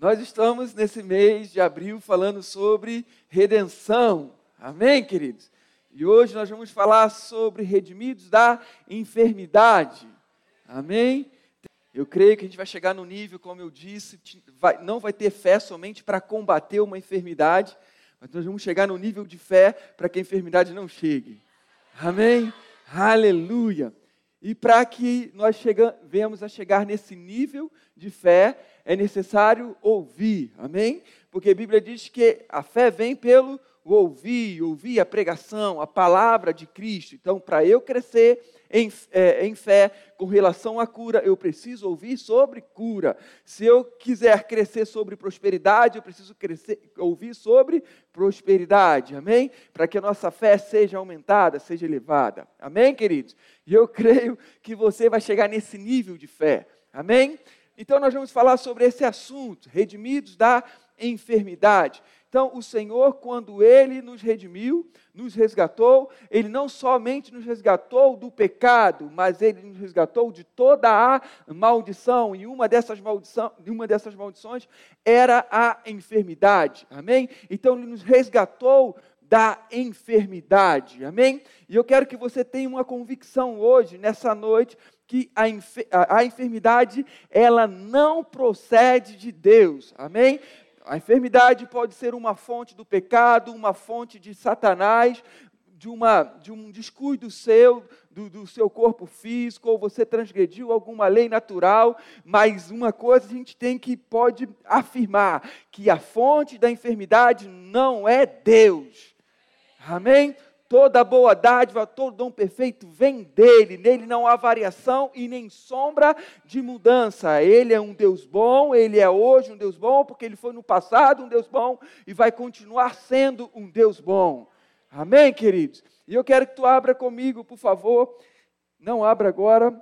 Nós estamos nesse mês de abril falando sobre redenção. Amém, queridos? E hoje nós vamos falar sobre redimidos da enfermidade. Amém? Eu creio que a gente vai chegar no nível, como eu disse, vai, não vai ter fé somente para combater uma enfermidade, mas nós vamos chegar no nível de fé para que a enfermidade não chegue. Amém? Aleluia! E para que nós chega, venhamos a chegar nesse nível de fé, é necessário ouvir, amém? Porque a Bíblia diz que a fé vem pelo ouvir, ouvir a pregação, a palavra de Cristo. Então, para eu crescer em, é, em, fé com relação à cura, eu preciso ouvir sobre cura. Se eu quiser crescer sobre prosperidade, eu preciso crescer, ouvir sobre prosperidade. Amém? Para que a nossa fé seja aumentada, seja elevada. Amém, queridos? E eu creio que você vai chegar nesse nível de fé. Amém? Então, nós vamos falar sobre esse assunto, redimidos da enfermidade. Então, o Senhor, quando Ele nos redimiu, nos resgatou, Ele não somente nos resgatou do pecado, mas Ele nos resgatou de toda a maldição. E uma dessas, maldição, uma dessas maldições era a enfermidade. Amém? Então, Ele nos resgatou da enfermidade. Amém? E eu quero que você tenha uma convicção hoje, nessa noite, que a, a, a enfermidade ela não procede de Deus. Amém? A enfermidade pode ser uma fonte do pecado, uma fonte de Satanás, de, uma, de um descuido seu, do, do, seu corpo físico, ou você transgrediu alguma lei natural, mas uma coisa a gente tem que pode afirmar, que a fonte da enfermidade não é Deus. Amém? Toda boa dádiva, todo dom perfeito vem dele. Nele não há variação e nem sombra de mudança. Ele é um Deus bom, ele é hoje um Deus bom, porque ele foi no passado um Deus bom e vai continuar sendo um Deus bom. Amém, queridos? E eu quero que tu abra comigo, por favor. Não abra agora,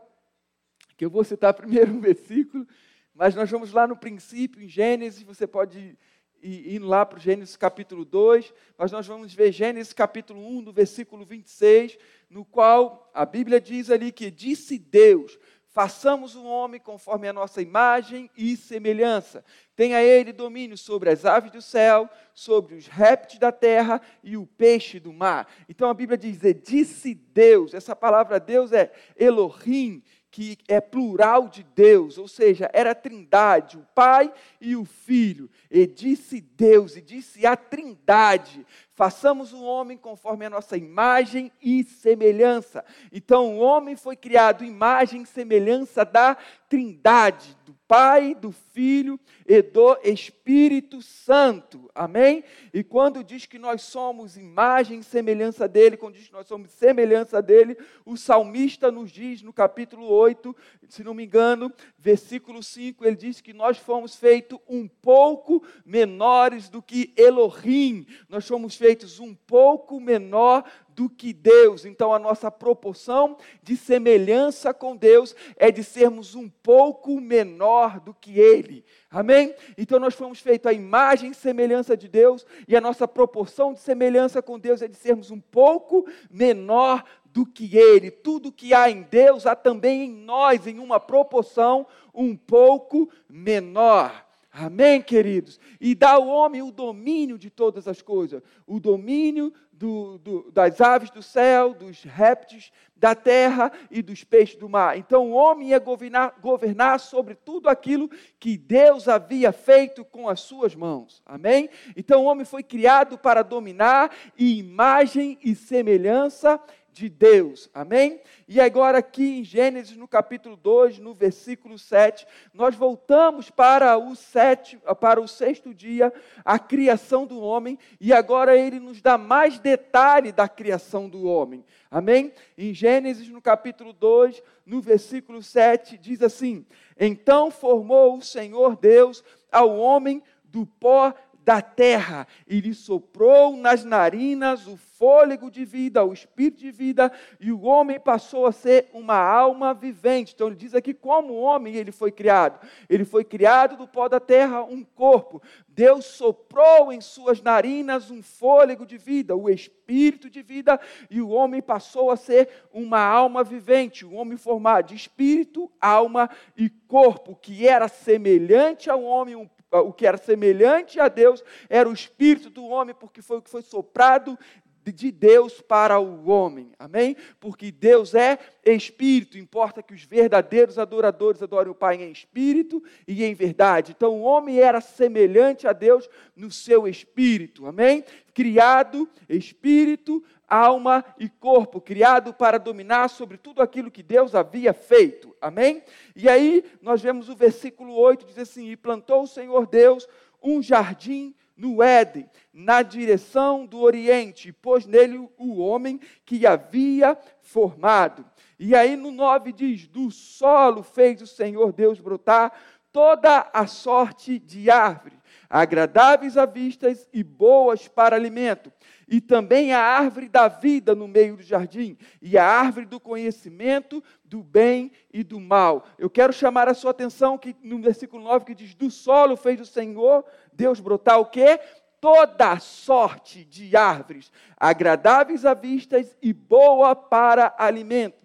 que eu vou citar primeiro um versículo, mas nós vamos lá no princípio, em Gênesis, você pode e indo lá para o Gênesis capítulo 2, mas nós vamos ver Gênesis capítulo 1, do versículo 26, no qual a Bíblia diz ali que disse Deus: façamos o um homem conforme a nossa imagem e semelhança. Tenha ele domínio sobre as aves do céu, sobre os répteis da terra e o peixe do mar. Então a Bíblia diz: disse Deus, essa palavra Deus é Elohim, que é plural de Deus, ou seja, era a trindade, o Pai e o Filho. E disse Deus, e disse a trindade: façamos o homem conforme a nossa imagem e semelhança. Então, o homem foi criado imagem e semelhança da trindade, do Pai, do Filho e do Espírito Santo. Amém? E quando diz que nós somos imagem e semelhança dele, quando diz que nós somos semelhança dele, o salmista nos diz no capítulo 8, se não me engano, versículo 5, ele diz que nós fomos feitos um pouco menores do que Elohim. Nós fomos feitos um pouco menor do que Deus. Então, a nossa proporção de semelhança com Deus é de sermos um pouco menor do que Ele. Amém? Então, nós fomos feitos a imagem e semelhança de Deus, e a nossa proporção de semelhança com Deus é de sermos um pouco menor do que Ele. Tudo que há em Deus há também em nós, em uma proporção um pouco menor. Amém, queridos? E dá ao homem o domínio de todas as coisas, o domínio do, do, das aves do céu, dos répteis da terra e dos peixes do mar. Então o homem ia governar, governar sobre tudo aquilo que Deus havia feito com as suas mãos. Amém? Então o homem foi criado para dominar e imagem e semelhança de Deus. Amém? E agora, aqui em Gênesis, no capítulo 2, no versículo 7, nós voltamos para o, sete, para o sexto dia, a criação do homem, e agora ele nos dá mais detalhe da criação do homem. Amém? Em Gênesis, no capítulo 2, no versículo 7, diz assim: Então formou o Senhor Deus ao homem do pó da terra e lhe soprou nas narinas o fôlego de vida, o espírito de vida, e o homem passou a ser uma alma vivente. Então ele diz aqui como o homem ele foi criado. Ele foi criado do pó da terra, um corpo. Deus soprou em suas narinas um fôlego de vida, o espírito de vida, e o homem passou a ser uma alma vivente, um homem formado de espírito, alma e corpo, que era semelhante ao homem, um o que era semelhante a Deus era o espírito do homem, porque foi o que foi soprado de Deus para o homem. Amém? Porque Deus é espírito, importa que os verdadeiros adoradores adorem o Pai em espírito e em verdade. Então o homem era semelhante a Deus no seu espírito. Amém? Criado espírito, alma e corpo, criado para dominar sobre tudo aquilo que Deus havia feito. Amém? E aí nós vemos o versículo 8 diz assim: "E plantou o Senhor Deus um jardim no Éden, na direção do Oriente, pôs nele o homem que havia formado. E aí no 9 diz: Do solo fez o Senhor Deus brotar toda a sorte de árvore, agradáveis à vista e boas para alimento e também a árvore da vida no meio do jardim, e a árvore do conhecimento do bem e do mal. Eu quero chamar a sua atenção que no versículo 9 que diz: "Do solo fez o Senhor Deus brotar o quê? Toda sorte de árvores, agradáveis à vista e boa para alimento.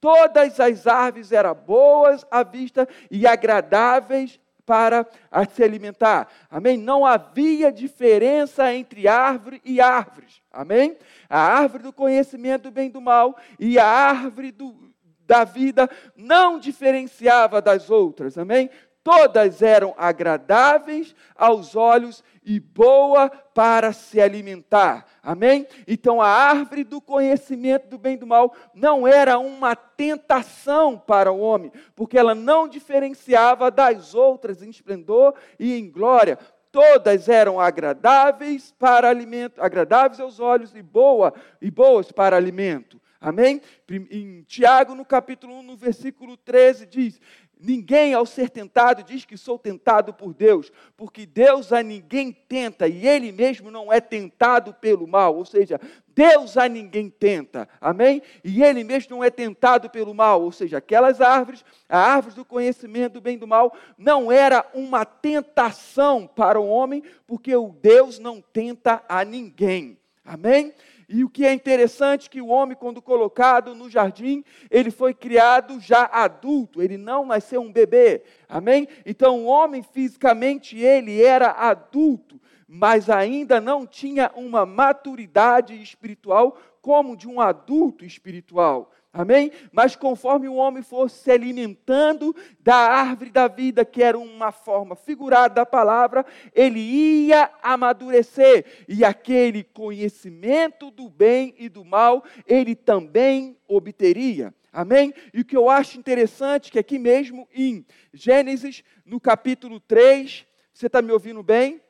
Todas as árvores eram boas à vista e agradáveis para se alimentar. Amém? Não havia diferença entre árvore e árvores. Amém? A árvore do conhecimento do bem e do mal e a árvore do, da vida não diferenciava das outras. Amém? Todas eram agradáveis aos olhos e boa para se alimentar. Amém? Então a árvore do conhecimento do bem e do mal não era uma tentação para o homem, porque ela não diferenciava das outras em esplendor e em glória. Todas eram agradáveis para alimento, agradáveis aos olhos e boa e boas para alimento. Amém? Em Tiago, no capítulo 1, no versículo 13, diz: Ninguém, ao ser tentado, diz que sou tentado por Deus, porque Deus a ninguém tenta e Ele mesmo não é tentado pelo mal, ou seja, Deus a ninguém tenta, amém? E Ele mesmo não é tentado pelo mal, ou seja, aquelas árvores, a árvore do conhecimento do bem e do mal, não era uma tentação para o homem, porque o Deus não tenta a ninguém, amém? E o que é interessante que o homem, quando colocado no jardim, ele foi criado já adulto, ele não nasceu um bebê. Amém? Então o homem fisicamente ele era adulto, mas ainda não tinha uma maturidade espiritual como de um adulto espiritual. Amém? Mas conforme o homem fosse se alimentando da árvore da vida, que era uma forma figurada da palavra, ele ia amadurecer. E aquele conhecimento do bem e do mal, ele também obteria. Amém? E o que eu acho interessante, que aqui mesmo em Gênesis, no capítulo 3, você está me ouvindo bem?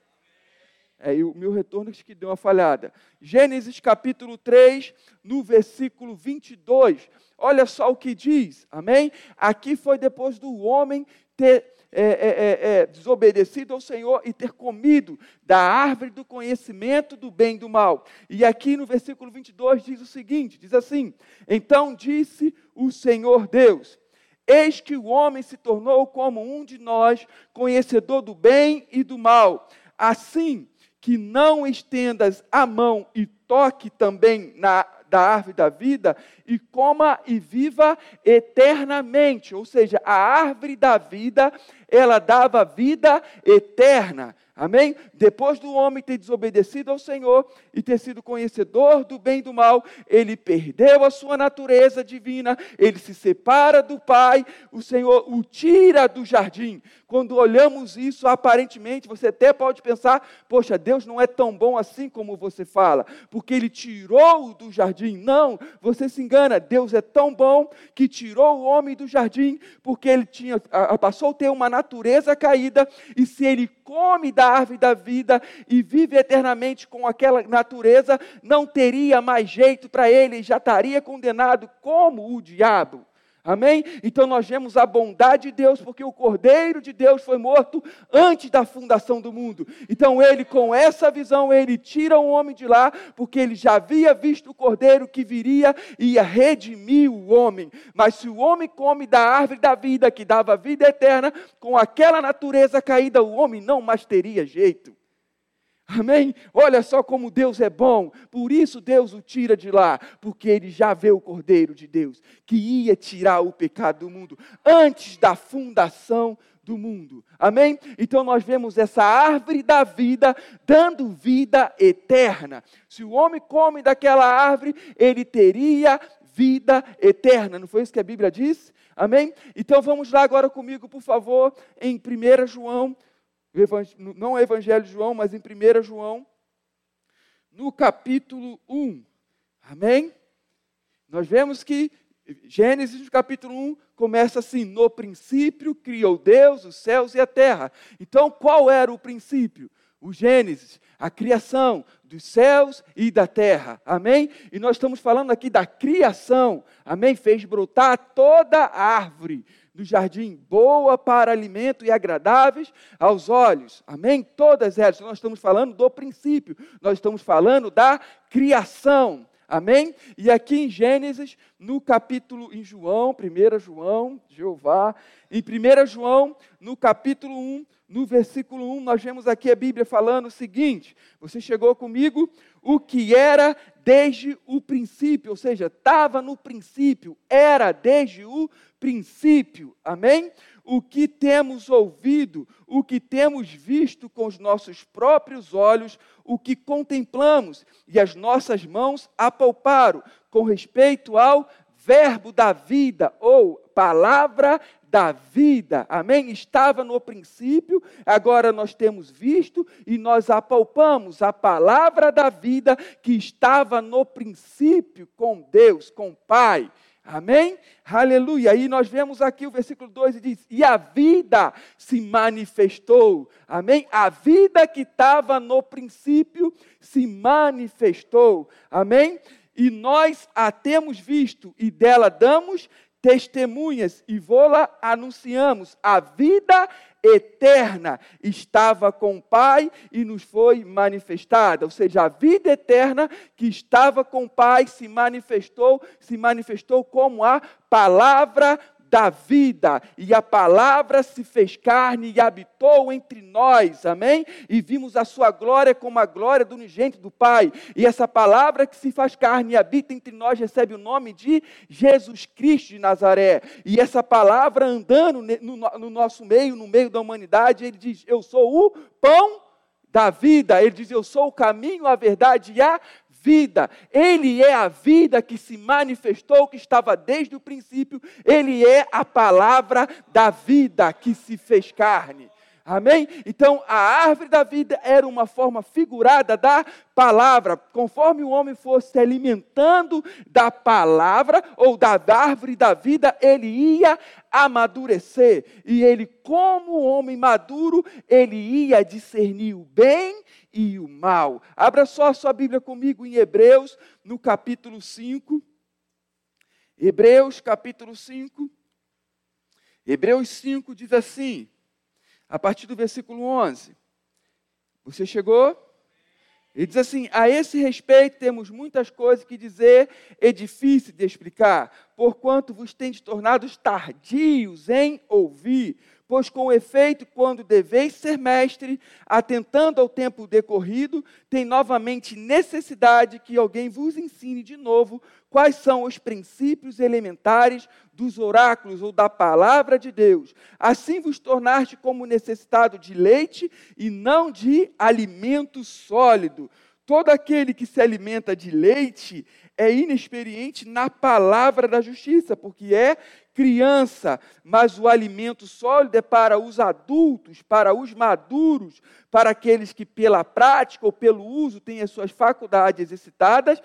É, e o meu retorno que deu uma falhada. Gênesis capítulo 3, no versículo 22. Olha só o que diz, amém? Aqui foi depois do homem ter é, é, é, é desobedecido ao Senhor e ter comido da árvore do conhecimento do bem e do mal. E aqui no versículo 22 diz o seguinte: diz assim: Então disse o Senhor Deus. Eis que o homem se tornou como um de nós, conhecedor do bem e do mal. Assim, que não estendas a mão e toque também na da árvore da vida e coma e viva eternamente. Ou seja, a árvore da vida, ela dava vida eterna. Amém? Depois do homem ter desobedecido ao Senhor e ter sido conhecedor do bem e do mal, ele perdeu a sua natureza divina, ele se separa do Pai, o Senhor o tira do jardim. Quando olhamos isso, aparentemente, você até pode pensar: poxa, Deus não é tão bom assim como você fala, porque ele tirou do jardim. Não, você se engana. Deus é tão bom que tirou o homem do jardim, porque ele tinha, passou a ter uma natureza caída, e se ele come da árvore da vida e vive eternamente com aquela natureza, não teria mais jeito para ele, já estaria condenado como o diabo. Amém? Então nós vemos a bondade de Deus, porque o Cordeiro de Deus foi morto antes da fundação do mundo. Então ele, com essa visão, ele tira o homem de lá, porque ele já havia visto o Cordeiro que viria e ia redimir o homem. Mas se o homem come da árvore da vida, que dava vida eterna, com aquela natureza caída, o homem não mais teria jeito. Amém? Olha só como Deus é bom. Por isso Deus o tira de lá, porque ele já vê o Cordeiro de Deus que ia tirar o pecado do mundo antes da fundação do mundo. Amém? Então nós vemos essa árvore da vida dando vida eterna. Se o homem come daquela árvore, ele teria vida eterna. Não foi isso que a Bíblia diz? Amém? Então vamos lá agora comigo, por favor, em 1 João não é Evangelho de João, mas em 1 João, no capítulo 1. Amém? Nós vemos que Gênesis, no capítulo 1, começa assim: No princípio criou Deus os céus e a terra. Então, qual era o princípio? O Gênesis, a criação dos céus e da terra. Amém? E nós estamos falando aqui da criação. Amém? Fez brotar toda a árvore do jardim, boa para alimento e agradáveis aos olhos. Amém? Todas elas. Nós estamos falando do princípio, nós estamos falando da criação. Amém? E aqui em Gênesis, no capítulo, em João, 1 João, Jeová, em 1 João, no capítulo 1, no versículo 1, nós vemos aqui a Bíblia falando o seguinte: você chegou comigo, o que era desde o princípio, ou seja, estava no princípio, era desde o princípio, amém? O que temos ouvido, o que temos visto com os nossos próprios olhos, o que contemplamos e as nossas mãos apalparam com respeito ao Verbo da vida ou palavra da vida. Amém? Estava no princípio, agora nós temos visto e nós apalpamos a palavra da vida que estava no princípio com Deus, com o Pai. Amém? Aleluia. Aí nós vemos aqui o versículo 2 e diz: E a vida se manifestou. Amém? A vida que estava no princípio se manifestou. Amém? E nós a temos visto e dela damos testemunhas e vô-la anunciamos. A vida eterna estava com o Pai e nos foi manifestada. Ou seja, a vida eterna que estava com o Pai se manifestou, se manifestou como a palavra da vida, e a palavra se fez carne e habitou entre nós, amém? E vimos a sua glória como a glória do unigente do Pai, e essa palavra que se faz carne e habita entre nós recebe o nome de Jesus Cristo de Nazaré, e essa palavra andando no, no nosso meio, no meio da humanidade, ele diz: Eu sou o pão da vida, ele diz: Eu sou o caminho, a verdade e a vida. Ele é a vida que se manifestou, que estava desde o princípio. Ele é a palavra da vida que se fez carne. Amém? Então, a árvore da vida era uma forma figurada da palavra. Conforme o homem fosse se alimentando da palavra ou da árvore da vida, ele ia amadurecer. E ele, como homem maduro, ele ia discernir o bem e o mal. Abra só a sua Bíblia comigo em Hebreus, no capítulo 5. Hebreus, capítulo 5. Hebreus 5 diz assim, a partir do versículo 11. Você chegou? Ele diz assim: a esse respeito temos muitas coisas que dizer, é difícil de explicar, porquanto vos tendes tornado tardios em ouvir. Pois com efeito, quando deveis ser mestre, atentando ao tempo decorrido, tem novamente necessidade que alguém vos ensine de novo quais são os princípios elementares dos oráculos ou da palavra de Deus. Assim vos tornaste como necessitado de leite e não de alimento sólido. Todo aquele que se alimenta de leite é inexperiente na palavra da justiça, porque é criança, mas o alimento sólido é para os adultos, para os maduros, para aqueles que pela prática ou pelo uso têm as suas faculdades exercitadas,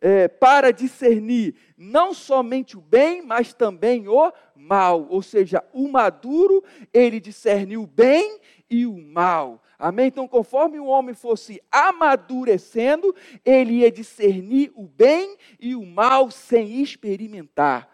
é, para discernir não somente o bem, mas também o mal. Ou seja, o maduro, ele discerne o bem e o mal. Amém? Então, conforme o homem fosse amadurecendo, ele ia discernir o bem e o mal sem experimentar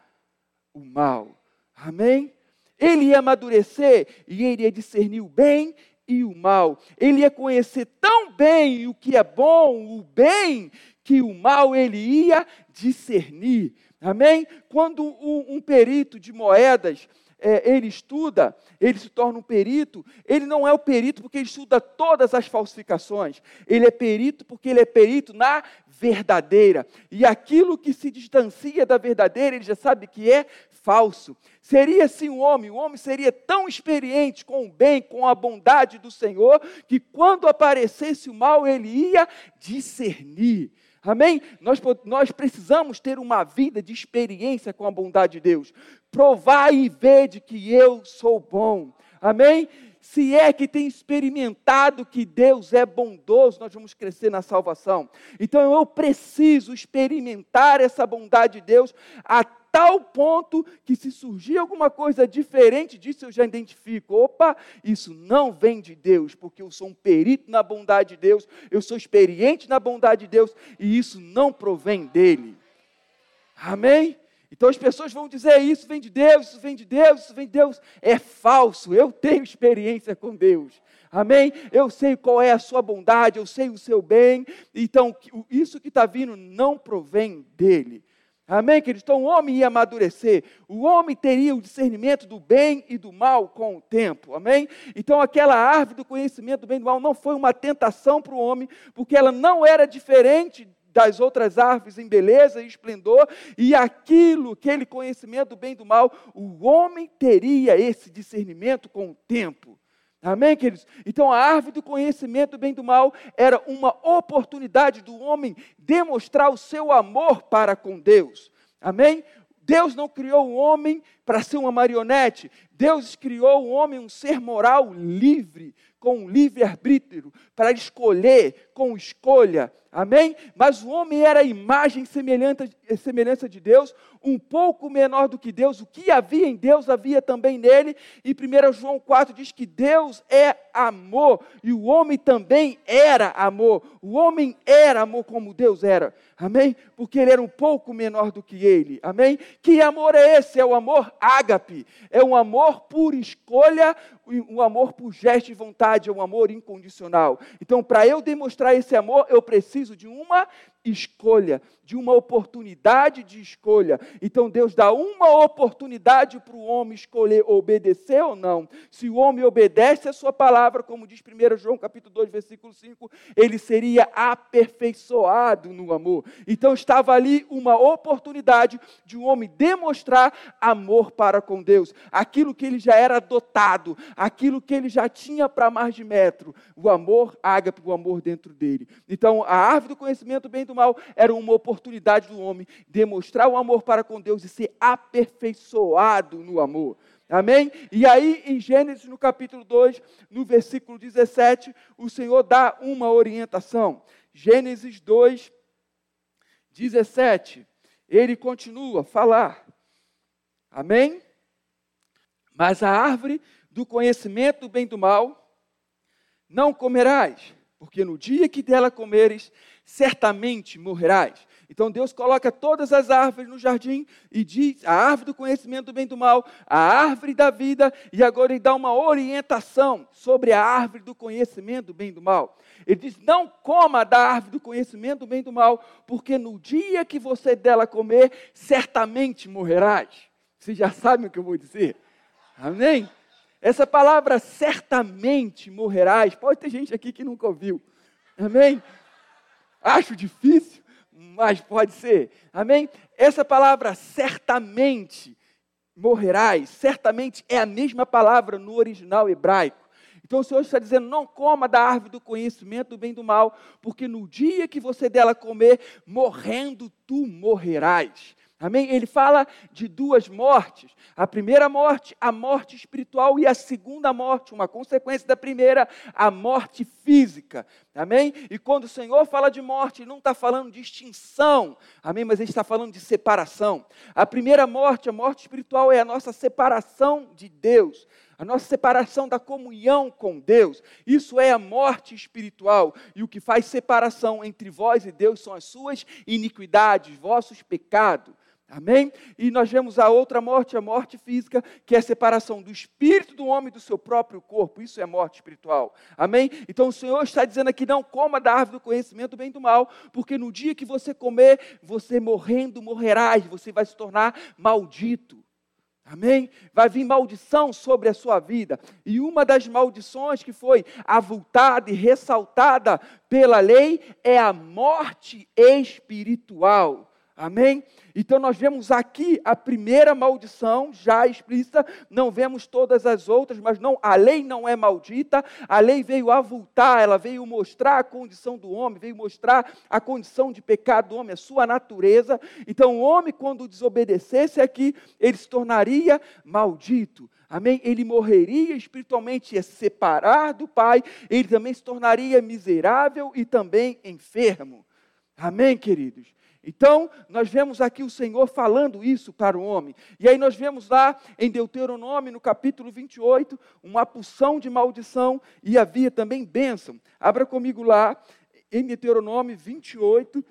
o mal. Amém? Ele ia amadurecer e ele ia discernir o bem e o mal. Ele ia conhecer tão bem o que é bom, o bem, que o mal ele ia discernir. Amém? Quando um, um perito de moedas é, ele estuda, ele se torna um perito, ele não é o perito porque ele estuda todas as falsificações. Ele é perito porque ele é perito na verdadeira. E aquilo que se distancia da verdadeira, ele já sabe que é falso. Seria assim um homem, o homem seria tão experiente com o bem, com a bondade do Senhor, que quando aparecesse o mal, ele ia discernir. Amém? Nós, nós precisamos ter uma vida de experiência com a bondade de Deus. Provar e ver de que eu sou bom. Amém? Se é que tem experimentado que Deus é bondoso, nós vamos crescer na salvação. Então eu preciso experimentar essa bondade de Deus até tal ponto que se surgir alguma coisa diferente disso, eu já identifico. Opa, isso não vem de Deus, porque eu sou um perito na bondade de Deus, eu sou experiente na bondade de Deus, e isso não provém dele. Amém? Então as pessoas vão dizer: Isso vem de Deus, isso vem de Deus, isso vem de Deus. É falso, eu tenho experiência com Deus. Amém? Eu sei qual é a sua bondade, eu sei o seu bem. Então, isso que está vindo não provém dele. Amém, queridos? Então o homem ia amadurecer, o homem teria o discernimento do bem e do mal com o tempo, amém? Então aquela árvore do conhecimento do bem e do mal não foi uma tentação para o homem, porque ela não era diferente das outras árvores em beleza e esplendor, e aquilo, aquele conhecimento do bem e do mal, o homem teria esse discernimento com o tempo. Amém, queridos? Então a árvore do conhecimento do bem e do mal era uma oportunidade do homem demonstrar o seu amor para com Deus. Amém? Deus não criou o homem para ser uma marionete. Deus criou o homem um ser moral livre, com livre-arbítrio, para escolher, com escolha. Amém? Mas o homem era a imagem e semelhança de Deus, um pouco menor do que Deus. O que havia em Deus havia também nele. E 1 João 4 diz que Deus é amor e o homem também era amor. O homem era amor como Deus era. Amém? Porque ele era um pouco menor do que ele. Amém? Que amor é esse? É o amor ágape. É um amor por escolha, um amor por gesto de vontade, é um amor incondicional. Então, para eu demonstrar esse amor, eu preciso de uma escolha, de uma oportunidade de escolha. Então Deus dá uma oportunidade para o homem escolher obedecer ou não. Se o homem obedece a sua palavra, como diz 1 João capítulo 2, versículo 5, ele seria aperfeiçoado no amor. Então estava ali uma oportunidade de um homem demonstrar amor para com Deus, aquilo que ele já era dotado, aquilo que ele já tinha para mais de metro, o amor ágape, o amor dentro dele. Então a árvore do conhecimento bem do mal era uma oportunidade do homem demonstrar o amor para com Deus e ser aperfeiçoado no amor. Amém? E aí, em Gênesis, no capítulo 2, no versículo 17, o Senhor dá uma orientação. Gênesis 2, 17. Ele continua a falar. Amém? Mas a árvore do conhecimento do bem e do mal não comerás, porque no dia que dela comeres, certamente morrerás. Então Deus coloca todas as árvores no jardim e diz: a árvore do conhecimento do bem e do mal, a árvore da vida, e agora ele dá uma orientação sobre a árvore do conhecimento do bem e do mal. Ele diz: não coma da árvore do conhecimento do bem e do mal, porque no dia que você dela comer, certamente morrerás. Vocês já sabem o que eu vou dizer? Amém? Essa palavra certamente morrerás, pode ter gente aqui que nunca ouviu. Amém? Acho difícil, mas pode ser. Amém? Essa palavra certamente morrerás, certamente é a mesma palavra no original hebraico. Então o Senhor está dizendo: não coma da árvore do conhecimento do bem e do mal, porque no dia que você dela comer, morrendo tu morrerás. Amém? Ele fala de duas mortes. A primeira morte, a morte espiritual, e a segunda morte, uma consequência da primeira, a morte física. Amém? E quando o Senhor fala de morte, ele não está falando de extinção. Amém? Mas ele está falando de separação. A primeira morte, a morte espiritual, é a nossa separação de Deus a nossa separação da comunhão com Deus. Isso é a morte espiritual. E o que faz separação entre vós e Deus são as suas iniquidades, vossos pecados. Amém? E nós vemos a outra morte, a morte física, que é a separação do espírito do homem do seu próprio corpo. Isso é morte espiritual. Amém? Então o Senhor está dizendo aqui: não coma da árvore do conhecimento do bem e do mal, porque no dia que você comer, você morrendo morrerás, você vai se tornar maldito. Amém? Vai vir maldição sobre a sua vida. E uma das maldições que foi avultada e ressaltada pela lei é a morte espiritual. Amém? Então nós vemos aqui a primeira maldição já explícita, não vemos todas as outras, mas não, a lei não é maldita, a lei veio avultar, ela veio mostrar a condição do homem, veio mostrar a condição de pecado do homem, a sua natureza. Então o homem quando desobedecesse aqui, ele se tornaria maldito. Amém? Ele morreria espiritualmente, ia se separar do Pai, ele também se tornaria miserável e também enfermo. Amém, queridos? Então, nós vemos aqui o Senhor falando isso para o homem. E aí nós vemos lá em Deuteronômio, no capítulo 28, uma pulsão de maldição e havia também bênção. Abra comigo lá em Deuteronômio 28,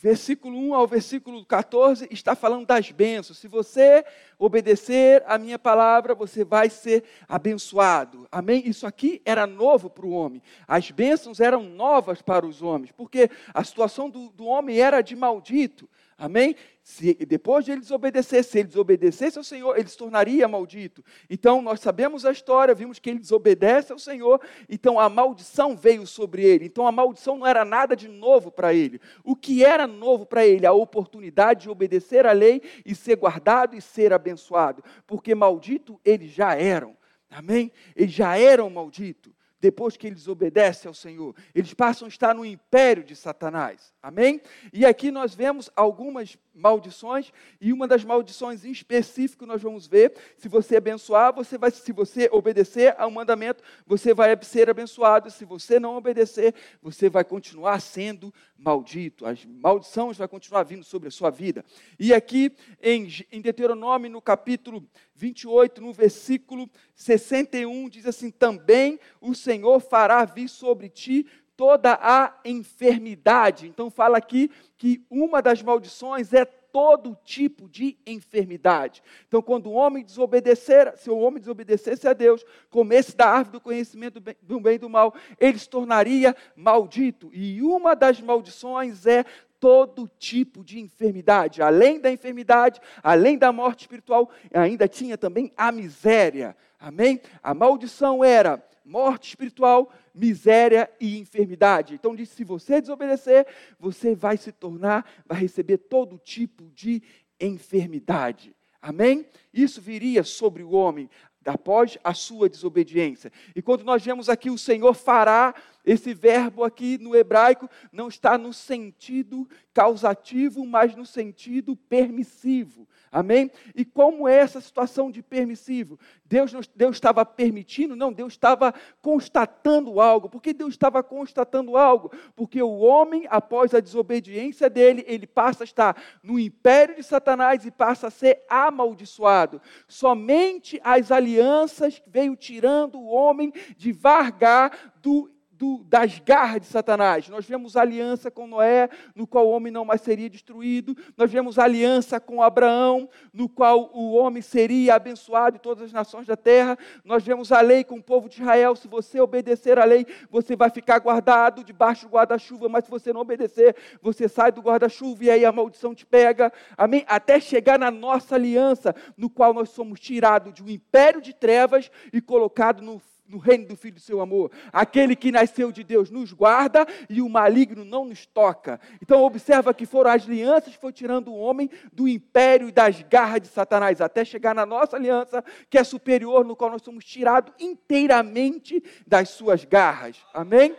versículo 1 ao versículo 14, está falando das bênçãos. Se você obedecer a minha palavra, você vai ser abençoado. Amém? Isso aqui era novo para o homem. As bênçãos eram novas para os homens, porque a situação do, do homem era de maldito. Amém? Se, depois de ele desobedecer, se ele desobedecesse ao Senhor, ele se tornaria maldito. Então, nós sabemos a história, vimos que ele desobedece ao Senhor, então a maldição veio sobre ele. Então, a maldição não era nada de novo para ele. O que era novo para ele? A oportunidade de obedecer à lei e ser guardado e ser abençoado. Porque maldito eles já eram. Amém? Eles já eram malditos depois que eles obedecem ao Senhor. Eles passam a estar no império de Satanás. Amém? E aqui nós vemos algumas maldições, e uma das maldições em específico nós vamos ver, se você abençoar, você vai, se você obedecer ao mandamento, você vai ser abençoado, se você não obedecer, você vai continuar sendo maldito, as maldições vão continuar vindo sobre a sua vida. E aqui em, em Deuteronômio, no capítulo 28, no versículo 61, diz assim: Também o Senhor fará vir sobre ti toda a enfermidade. Então, fala aqui que uma das maldições é todo tipo de enfermidade. Então, quando o homem desobedecer, se o homem desobedecesse a Deus, comesse da árvore do conhecimento do bem e do mal, ele se tornaria maldito. E uma das maldições é todo tipo de enfermidade. Além da enfermidade, além da morte espiritual, ainda tinha também a miséria. Amém? A maldição era morte espiritual, miséria e enfermidade. Então diz: se você desobedecer, você vai se tornar, vai receber todo tipo de enfermidade. Amém? Isso viria sobre o homem após a sua desobediência. E quando nós vemos aqui o Senhor fará, esse verbo aqui no hebraico não está no sentido causativo, mas no sentido permissivo. Amém? E como é essa situação de permissivo? Deus, Deus estava permitindo? Não, Deus estava constatando algo. Por que Deus estava constatando algo? Porque o homem, após a desobediência dele, ele passa a estar no império de Satanás e passa a ser amaldiçoado. Somente as alianças veio tirando o homem devagar do do, das garras de Satanás. Nós vemos aliança com Noé, no qual o homem não mais seria destruído. Nós vemos aliança com Abraão, no qual o homem seria abençoado e todas as nações da terra. Nós vemos a lei com o povo de Israel. Se você obedecer à lei, você vai ficar guardado debaixo do guarda-chuva, mas se você não obedecer, você sai do guarda-chuva e aí a maldição te pega. Amém? Até chegar na nossa aliança, no qual nós somos tirados de um império de trevas e colocados no no reino do Filho do seu amor. Aquele que nasceu de Deus nos guarda e o maligno não nos toca. Então observa que foram as alianças que foi tirando o homem do império e das garras de Satanás, até chegar na nossa aliança, que é superior, no qual nós somos tirados inteiramente das suas garras. Amém?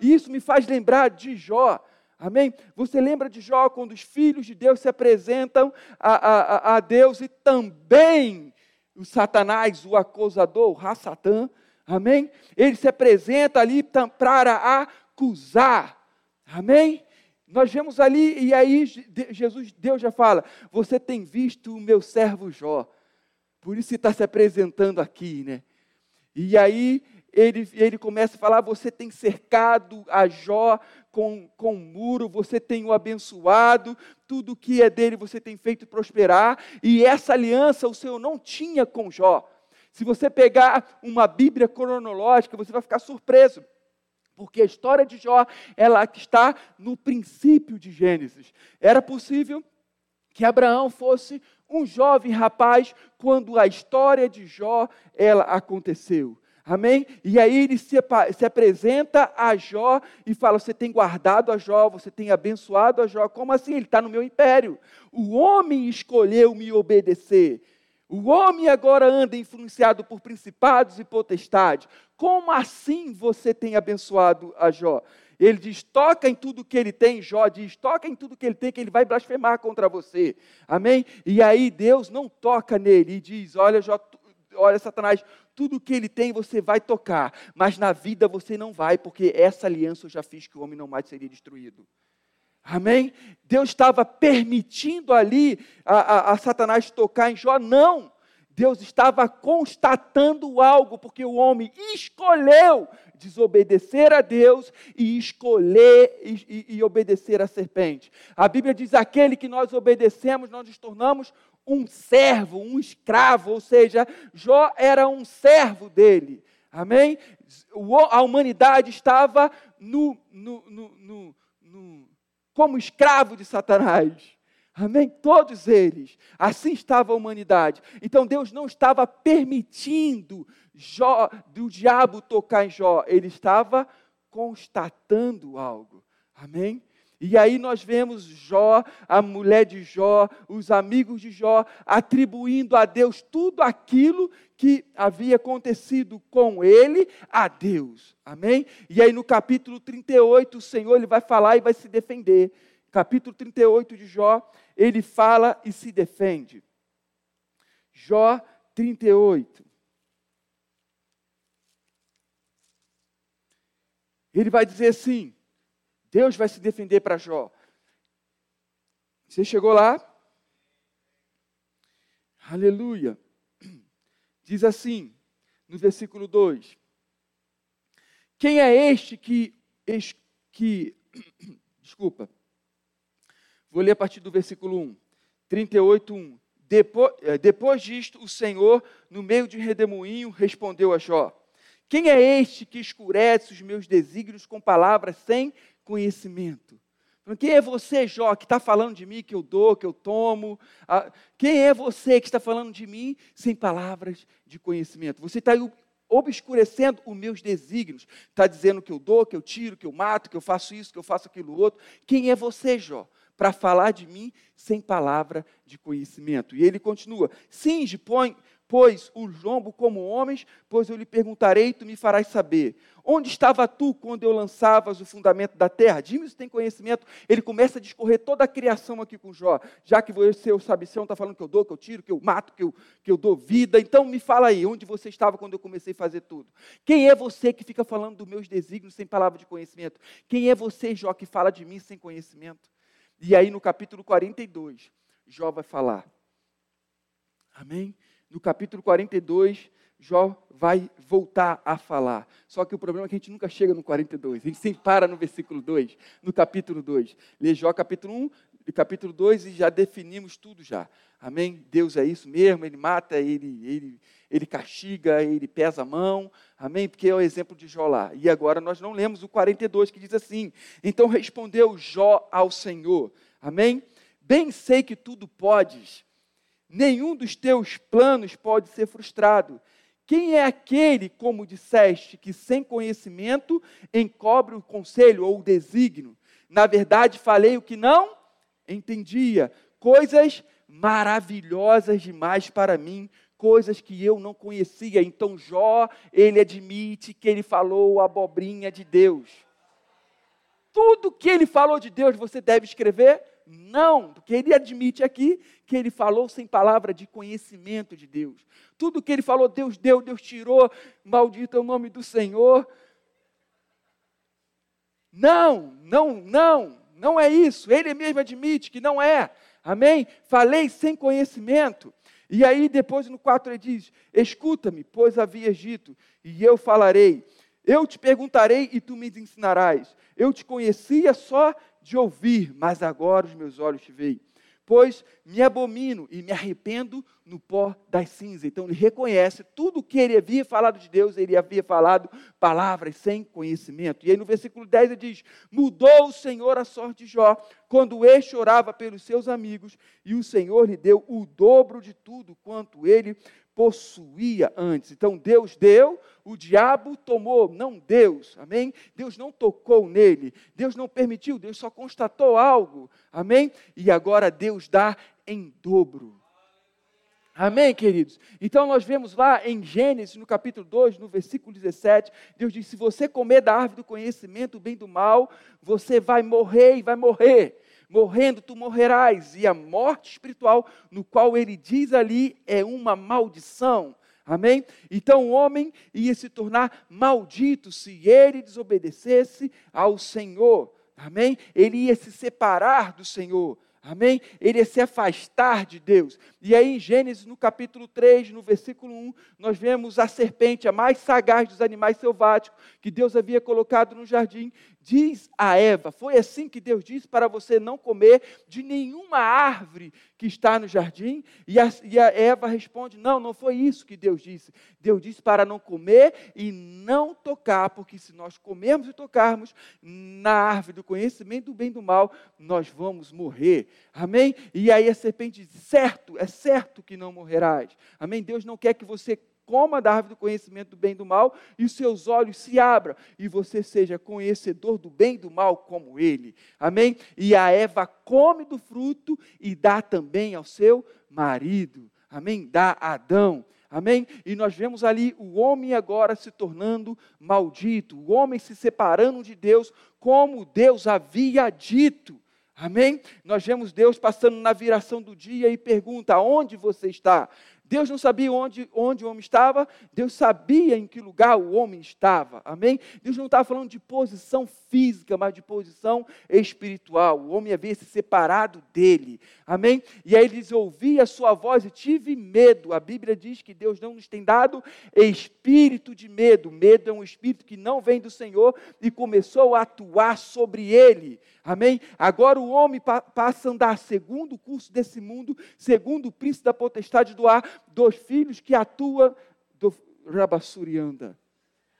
E isso me faz lembrar de Jó. Amém? Você lembra de Jó quando os filhos de Deus se apresentam a, a, a Deus e também o Satanás, o acusador, o Rassatã, Amém? Ele se apresenta ali para acusar. Amém? Nós vemos ali, e aí Jesus, Deus já fala: Você tem visto o meu servo Jó. Por isso está se apresentando aqui, né? E aí ele, ele começa a falar: você tem cercado a Jó com, com um muro, você tem o abençoado, tudo que é dele você tem feito prosperar, e essa aliança o Senhor não tinha com Jó. Se você pegar uma Bíblia cronológica, você vai ficar surpreso. Porque a história de Jó, ela está no princípio de Gênesis. Era possível que Abraão fosse um jovem rapaz quando a história de Jó ela aconteceu. Amém? E aí ele se, se, apresenta a Jó e fala: Você tem guardado a Jó, você tem abençoado a Jó. Como assim? Ele está no meu império. O homem escolheu me obedecer. O homem agora anda influenciado por principados e potestades. Como assim você tem abençoado a Jó? Ele diz: toca em tudo que ele tem. Jó diz: toca em tudo que ele tem, que ele vai blasfemar contra você. Amém? E aí Deus não toca nele e diz: olha, Jó, olha, Satanás, tudo que ele tem você vai tocar, mas na vida você não vai, porque essa aliança eu já fiz que o homem não mais seria destruído. Amém? Deus estava permitindo ali a, a, a Satanás tocar em Jó? Não. Deus estava constatando algo, porque o homem escolheu desobedecer a Deus e escolher e, e, e, obedecer a serpente. A Bíblia diz: aquele que nós obedecemos, nós nos tornamos um servo, um escravo, ou seja, Jó era um servo dele. Amém? A humanidade estava no, no, no, no como escravo de Satanás. Amém? Todos eles. Assim estava a humanidade. Então Deus não estava permitindo Jó, do diabo tocar em Jó, ele estava constatando algo. Amém? E aí nós vemos Jó, a mulher de Jó, os amigos de Jó, atribuindo a Deus tudo aquilo que havia acontecido com ele, a Deus. Amém? E aí no capítulo 38, o Senhor ele vai falar e vai se defender. Capítulo 38 de Jó, ele fala e se defende. Jó 38. Ele vai dizer assim: Deus vai se defender para Jó. Você chegou lá? Aleluia. Diz assim, no versículo 2: Quem é este que, que desculpa, vou ler a partir do versículo 1, 38, 1. Depois, depois disto, o Senhor, no meio de um redemoinho, respondeu a Jó: Quem é este que escurece os meus desígnios com palavras sem conhecimento. Quem é você, Jó, que está falando de mim, que eu dou, que eu tomo? Ah, quem é você que está falando de mim sem palavras de conhecimento? Você está obscurecendo os meus desígnios. Está dizendo que eu dou, que eu tiro, que eu mato, que eu faço isso, que eu faço aquilo outro. Quem é você, Jó, para falar de mim sem palavra de conhecimento? E ele continua: Singe, põe, pois o lombo como homens, pois eu lhe perguntarei tu me farás saber. Onde estava tu quando eu lançavas o fundamento da terra? Dime se tem conhecimento. Ele começa a discorrer toda a criação aqui com Jó. Já que você, o sabicião, está falando que eu dou, que eu tiro, que eu mato, que eu, que eu dou vida. Então me fala aí, onde você estava quando eu comecei a fazer tudo? Quem é você que fica falando dos meus desígnios sem palavra de conhecimento? Quem é você, Jó, que fala de mim sem conhecimento? E aí no capítulo 42, Jó vai falar. Amém? No capítulo 42, Jó vai voltar a falar. Só que o problema é que a gente nunca chega no 42, a gente sempre para no versículo 2, no capítulo 2. Lê Jó capítulo 1 e capítulo 2 e já definimos tudo já. Amém? Deus é isso mesmo, ele mata, ele, ele, ele castiga, ele pesa a mão. Amém? Porque é o exemplo de Jó lá. E agora nós não lemos o 42 que diz assim: Então respondeu Jó ao Senhor. Amém? Bem sei que tudo podes nenhum dos teus planos pode ser frustrado. Quem é aquele, como disseste, que sem conhecimento encobre o conselho ou o desígnio? Na verdade, falei o que não entendia, coisas maravilhosas demais para mim, coisas que eu não conhecia. Então Jó, ele admite que ele falou a abobrinha de Deus. Tudo que ele falou de Deus, você deve escrever não, porque ele admite aqui que ele falou sem palavra de conhecimento de Deus. Tudo que ele falou, Deus deu, Deus tirou, maldito é o nome do Senhor. Não, não, não, não é isso. Ele mesmo admite que não é. Amém? Falei sem conhecimento. E aí, depois no 4 ele diz: Escuta-me, pois havias dito, e eu falarei. Eu te perguntarei e tu me ensinarás. Eu te conhecia só de ouvir, mas agora os meus olhos te veem pois me abomino e me arrependo no pó das cinzas. Então ele reconhece tudo o que ele havia falado de Deus, ele havia falado palavras sem conhecimento. E aí no versículo 10 ele diz: Mudou o Senhor a sorte de Jó, quando este chorava pelos seus amigos, e o Senhor lhe deu o dobro de tudo quanto ele possuía antes. Então Deus deu, o diabo tomou, não Deus, amém? Deus não tocou nele, Deus não permitiu, Deus só constatou algo, amém? E agora Deus dá em dobro. Amém, queridos? Então nós vemos lá em Gênesis, no capítulo 2, no versículo 17, Deus diz: Se você comer da árvore do conhecimento, do bem do mal, você vai morrer e vai morrer morrendo tu morrerás. E a morte espiritual, no qual ele diz ali, é uma maldição. Amém? Então o homem ia se tornar maldito se ele desobedecesse ao Senhor. Amém? Ele ia se separar do Senhor. Amém? Ele ia se afastar de Deus. E aí em Gênesis, no capítulo 3, no versículo 1, nós vemos a serpente, a mais sagaz dos animais selváticos, que Deus havia colocado no jardim, diz a Eva: Foi assim que Deus disse para você não comer de nenhuma árvore que está no jardim? E a, e a, Eva responde: Não, não foi isso que Deus disse. Deus disse para não comer e não tocar, porque se nós comermos e tocarmos na árvore do conhecimento do bem e do mal, nós vamos morrer. Amém? E aí a serpente diz: Certo, é certo que não morrerás. Amém? Deus não quer que você coma da árvore do conhecimento do bem e do mal, e os seus olhos se abram, e você seja conhecedor do bem e do mal como ele. Amém? E a Eva come do fruto e dá também ao seu marido. Amém? Dá a Adão. Amém? E nós vemos ali o homem agora se tornando maldito, o homem se separando de Deus, como Deus havia dito. Amém? Nós vemos Deus passando na viração do dia e pergunta: onde você está? Deus não sabia onde, onde o homem estava, Deus sabia em que lugar o homem estava. Amém? Deus não estava falando de posição física, mas de posição espiritual. O homem havia se separado dele. Amém? E aí ele diz: Ouvi a sua voz e tive medo. A Bíblia diz que Deus não nos tem dado espírito de medo. Medo é um espírito que não vem do Senhor e começou a atuar sobre ele. Amém? Agora o homem passa a andar segundo o curso desse mundo, segundo o príncipe da potestade do ar, dos filhos que atua do Rabassurianda,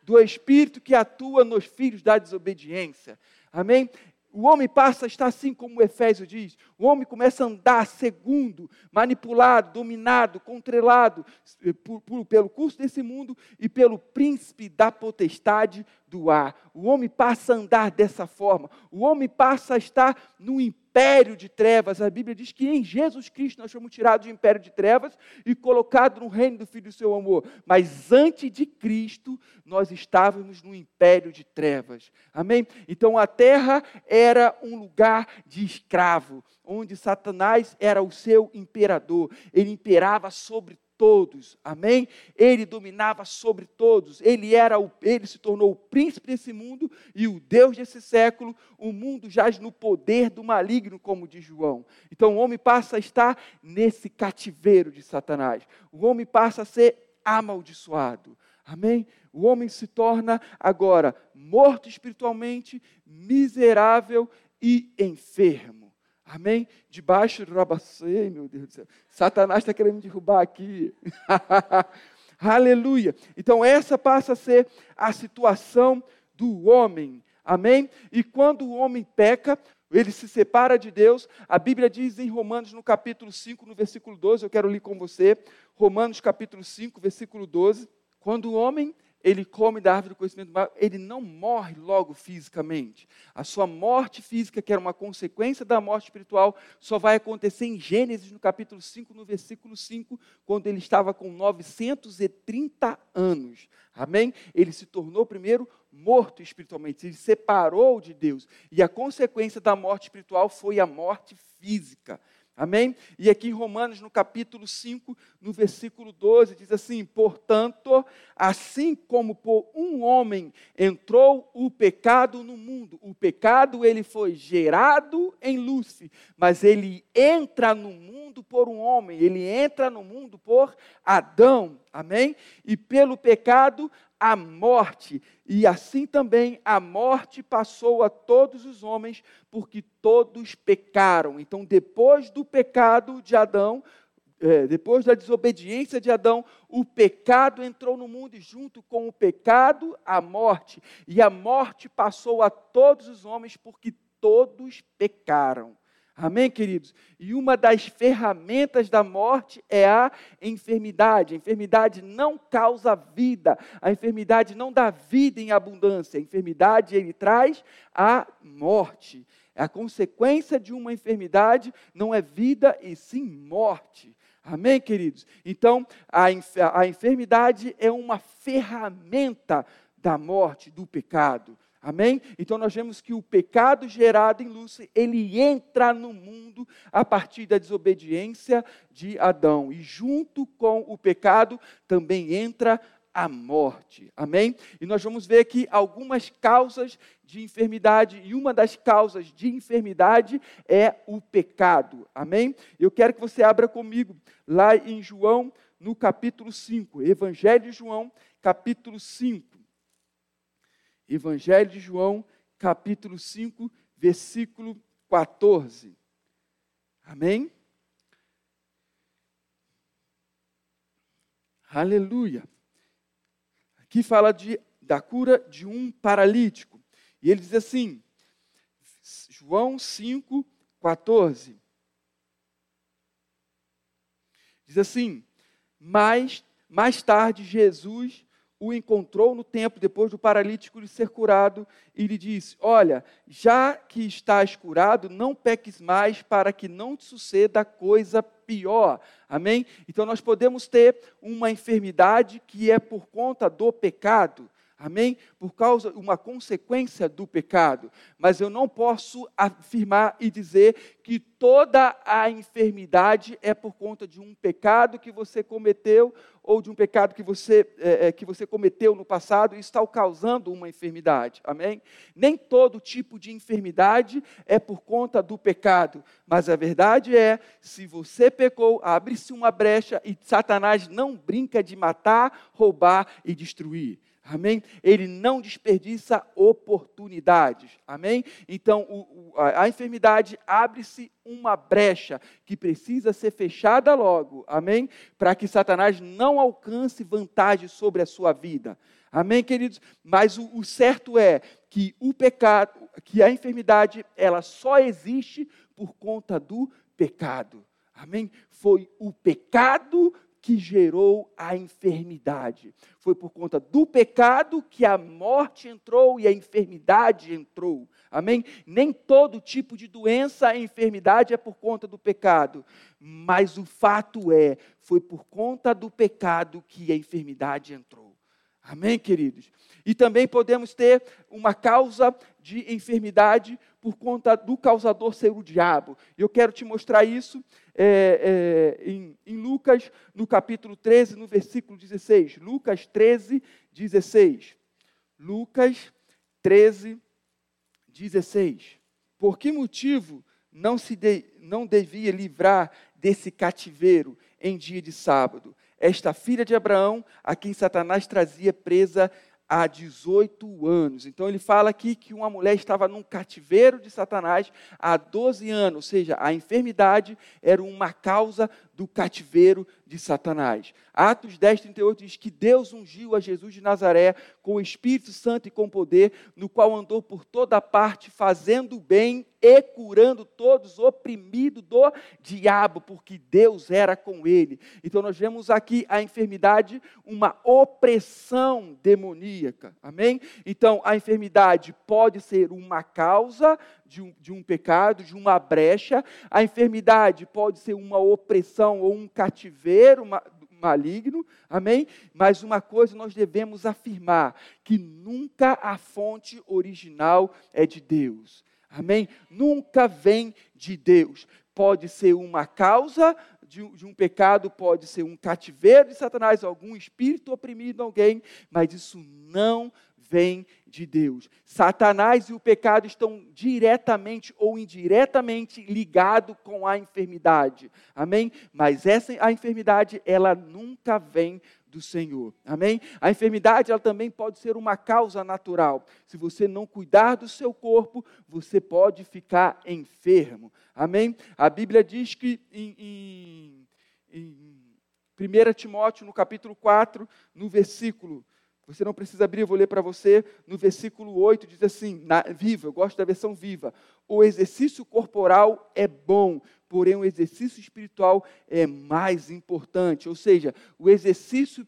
do espírito que atua nos filhos da desobediência. Amém? O homem passa a estar assim como o Efésio diz. O homem começa a andar segundo, manipulado, dominado, controlado eh, por, por, pelo curso desse mundo e pelo príncipe da potestade do ar. O homem passa a andar dessa forma. O homem passa a estar no império império de trevas. A Bíblia diz que em Jesus Cristo nós fomos tirados do império de trevas e colocados no reino do Filho do seu amor. Mas antes de Cristo, nós estávamos no império de trevas. Amém? Então a terra era um lugar de escravo, onde Satanás era o seu imperador. Ele imperava sobre todos. Amém? Ele dominava sobre todos. Ele era o, ele se tornou o príncipe desse mundo e o Deus desse século. O mundo jaz no poder do maligno, como diz João. Então o homem passa a estar nesse cativeiro de Satanás. O homem passa a ser amaldiçoado. Amém? O homem se torna agora morto espiritualmente, miserável e enfermo. Amém? Debaixo do rabacei, meu Deus do céu. Satanás está querendo me derrubar aqui. Aleluia. Então, essa passa a ser a situação do homem. Amém? E quando o homem peca, ele se separa de Deus. A Bíblia diz em Romanos, no capítulo 5, no versículo 12, eu quero ler com você. Romanos, capítulo 5, versículo 12. Quando o homem ele come da árvore do conhecimento do mal, ele não morre logo fisicamente. A sua morte física, que era uma consequência da morte espiritual, só vai acontecer em Gênesis, no capítulo 5, no versículo 5, quando ele estava com 930 anos. Amém? Ele se tornou primeiro morto espiritualmente, ele se separou de Deus. E a consequência da morte espiritual foi a morte física. Amém? E aqui em Romanos, no capítulo 5, no versículo 12, diz assim: Portanto, assim como por um homem entrou o pecado no mundo, o pecado ele foi gerado em Lúcifer, mas ele entra no mundo por um homem, ele entra no mundo por Adão. Amém? E pelo pecado, a morte, e assim também a morte passou a todos os homens, porque todos pecaram. Então, depois do pecado de Adão, é, depois da desobediência de Adão, o pecado entrou no mundo e, junto com o pecado, a morte. E a morte passou a todos os homens, porque todos pecaram. Amém, queridos? E uma das ferramentas da morte é a enfermidade. A enfermidade não causa vida. A enfermidade não dá vida em abundância. A enfermidade ele traz a morte. A consequência de uma enfermidade não é vida e sim morte. Amém, queridos? Então, a, a enfermidade é uma ferramenta da morte, do pecado. Amém? Então nós vemos que o pecado gerado em Lúcia, ele entra no mundo a partir da desobediência de Adão. E junto com o pecado também entra a morte. Amém? E nós vamos ver aqui algumas causas de enfermidade, e uma das causas de enfermidade é o pecado. Amém? Eu quero que você abra comigo lá em João, no capítulo 5, Evangelho de João, capítulo 5. Evangelho de João, capítulo 5, versículo 14. Amém? Aleluia. Aqui fala de, da cura de um paralítico. E ele diz assim, João 5, 14. Diz assim: mais, mais tarde Jesus o encontrou no tempo depois do paralítico lhe ser curado e lhe disse: Olha, já que estás curado, não peques mais para que não te suceda coisa pior. Amém? Então nós podemos ter uma enfermidade que é por conta do pecado. Amém? Por causa uma consequência do pecado. Mas eu não posso afirmar e dizer que toda a enfermidade é por conta de um pecado que você cometeu ou de um pecado que você, é, é, que você cometeu no passado e está causando uma enfermidade. Amém? Nem todo tipo de enfermidade é por conta do pecado, mas a verdade é, se você pecou, abre-se uma brecha e Satanás não brinca de matar, roubar e destruir. Amém? Ele não desperdiça oportunidades. Amém? Então, o, o, a, a enfermidade abre-se uma brecha que precisa ser fechada logo. Amém? Para que Satanás não alcance vantagem sobre a sua vida. Amém, queridos? Mas o, o certo é que o pecado, que a enfermidade, ela só existe por conta do pecado. Amém? Foi o pecado que gerou a enfermidade. Foi por conta do pecado que a morte entrou e a enfermidade entrou. Amém? Nem todo tipo de doença e enfermidade é por conta do pecado, mas o fato é, foi por conta do pecado que a enfermidade entrou. Amém, queridos? E também podemos ter uma causa de enfermidade por conta do causador ser o diabo. Eu quero te mostrar isso é, é, em, em, Lucas, no capítulo 13, no versículo 16. Lucas 13, 16. Lucas 13, 16. Por que motivo não se de, não devia livrar desse cativeiro em dia de sábado? Esta filha de Abraão, a quem Satanás trazia presa há 18 anos. Então ele fala aqui que uma mulher estava num cativeiro de Satanás há 12 anos, ou seja, a enfermidade era uma causa do cativeiro de Satanás. Atos 10, 38 diz que Deus ungiu a Jesus de Nazaré com o Espírito Santo e com poder, no qual andou por toda parte, fazendo bem e curando todos, oprimido do diabo, porque Deus era com ele. Então nós vemos aqui a enfermidade, uma opressão demoníaca. Amém? Então a enfermidade pode ser uma causa de um, de um pecado, de uma brecha. A enfermidade pode ser uma opressão ou um cativeiro maligno, amém? Mas uma coisa nós devemos afirmar: que nunca a fonte original é de Deus, amém? Nunca vem de Deus. pode ser uma causa de, de, um pecado, pode ser um cativeiro de Satanás, algum espírito oprimido alguém, mas isso não vem de Deus. Satanás e o pecado estão diretamente ou indiretamente ligados com a enfermidade. Amém? Mas essa a enfermidade, ela nunca vem do Senhor. Amém? A enfermidade ela também pode ser uma causa natural. Se você não cuidar do seu corpo, você pode ficar enfermo. Amém? A Bíblia diz que em, em, em 1 Timóteo, no capítulo 4, no versículo você não precisa abrir, eu vou ler para você. No versículo 8 diz assim: na, viva, eu gosto da versão viva. O exercício corporal é bom, porém o exercício espiritual é mais importante. Ou seja, o exercício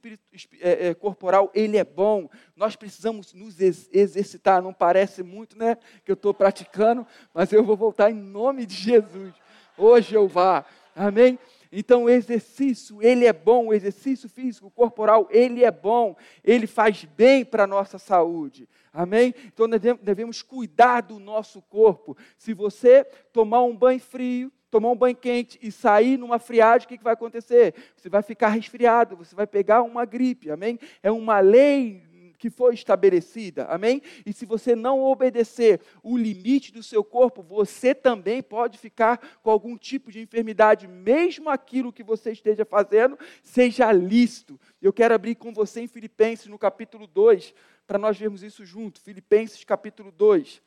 é, é, corporal ele é bom. Nós precisamos nos exercitar. Não parece muito, né, que eu estou praticando, mas eu vou voltar em nome de Jesus. Hoje eu vá. Amém? Então, o exercício, ele é bom, o exercício físico, corporal, ele é bom, ele faz bem para a nossa saúde. Amém? Então, devemos cuidar do nosso corpo. Se você tomar um banho frio, tomar um banho quente e sair numa friagem, o que vai acontecer? Você vai ficar resfriado, você vai pegar uma gripe, amém? É uma lei que foi estabelecida, amém? E se você não obedecer o limite do seu corpo, você também pode ficar com algum tipo de enfermidade, mesmo aquilo que você esteja fazendo seja lícito. Eu quero abrir com você em Filipenses, no capítulo 2, para nós vermos isso junto. Filipenses, capítulo 2.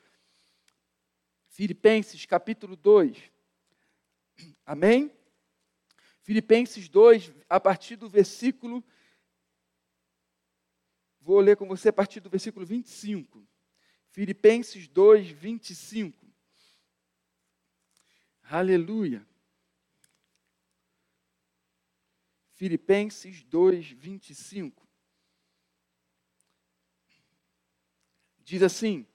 Filipenses, capítulo 2. Amém? Filipenses 2, a partir do versículo Vou ler com você a partir do versículo 25. Filipenses 2, 25. Aleluia. Filipenses 2, 25. Diz assim: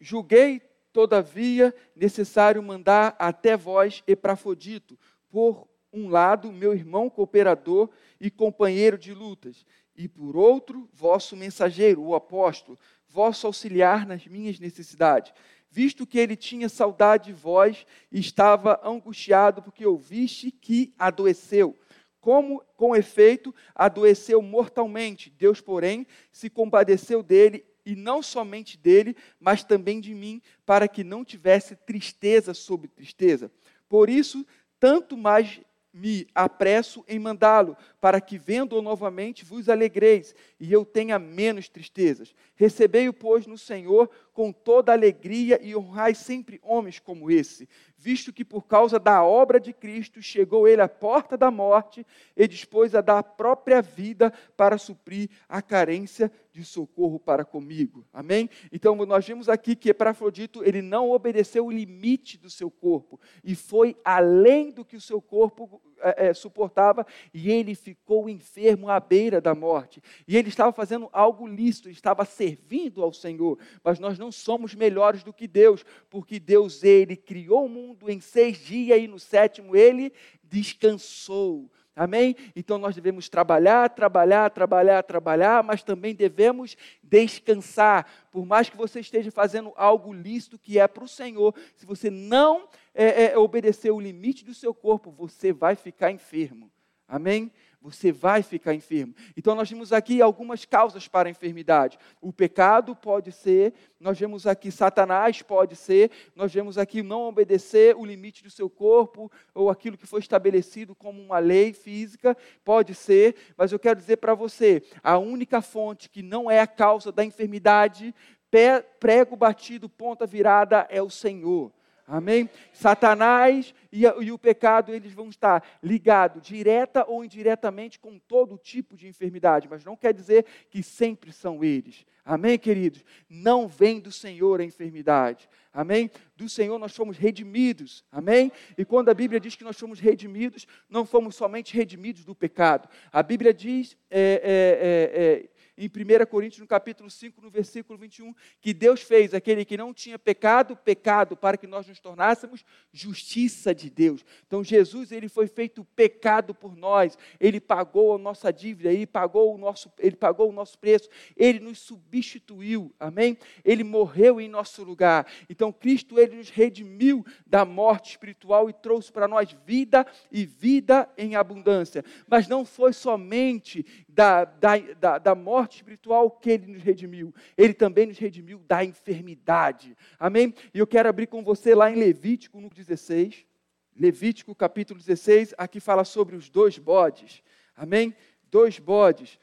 Julguei, todavia, necessário mandar até vós Epafrodito, por um lado, meu irmão cooperador e companheiro de lutas, e por outro, vosso mensageiro, o apóstolo, vosso auxiliar nas minhas necessidades, visto que ele tinha saudade de vós estava angustiado porque ouviste que adoeceu. Como, com efeito, adoeceu mortalmente. Deus, porém, se compadeceu dele, e não somente dele, mas também de mim, para que não tivesse tristeza sobre tristeza. Por isso, tanto mais me apresso em mandá-lo, para que, vendo-o novamente, vos alegreis e eu tenha menos tristezas. Recebei-o, pois, no Senhor com toda alegria e honrai sempre homens como esse, visto que por causa da obra de Cristo chegou ele à porta da morte e dispôs a dar a própria vida para suprir a carência de socorro para comigo. Amém? Então nós vimos aqui que Epafrodito ele não obedeceu o limite do seu corpo e foi além do que o seu corpo é, é, suportava e ele ficou enfermo à beira da morte. E ele estava fazendo algo lícito, estava servindo ao Senhor. Mas nós não somos melhores do que Deus, porque Deus, ele criou o mundo em seis dias e no sétimo ele descansou. Amém? Então nós devemos trabalhar, trabalhar, trabalhar, trabalhar, mas também devemos descansar. Por mais que você esteja fazendo algo lícito que é para o Senhor, se você não é, é, obedecer o limite do seu corpo, você vai ficar enfermo. Amém? Você vai ficar enfermo. Então, nós vimos aqui algumas causas para a enfermidade. O pecado pode ser, nós vemos aqui Satanás pode ser, nós vemos aqui não obedecer o limite do seu corpo, ou aquilo que foi estabelecido como uma lei física, pode ser, mas eu quero dizer para você: a única fonte que não é a causa da enfermidade, prego batido, ponta virada, é o Senhor. Amém? Satanás e, e, o pecado, eles vão estar ligados, direta ou indiretamente, com todo tipo de enfermidade, mas não quer dizer que sempre são eles. Amém, queridos? Não vem do Senhor a enfermidade. Amém? Do Senhor nós fomos redimidos. Amém? E quando a Bíblia diz que nós fomos redimidos, não fomos somente redimidos do pecado. A Bíblia diz é, é, é, em 1 Coríntios, no capítulo 5, no versículo 21, que Deus fez aquele que não tinha pecado, pecado, para que nós nos tornássemos justiça de Deus. Então Jesus, ele foi feito pecado por nós, ele pagou a nossa dívida, ele pagou o nosso, ele pagou o nosso preço, ele nos substituiu, amém? Ele morreu em nosso lugar. Então Cristo, ele nos redimiu da morte espiritual e trouxe para nós vida e vida em abundância. Mas não foi somente da, da, da, da, morte espiritual que ele nos redimiu, ele também nos redimiu da enfermidade. Amém? E eu quero abrir com você lá em Levítico no 16. Levítico capítulo 16, aqui fala sobre os dois bodes. Amém? Dois bodes.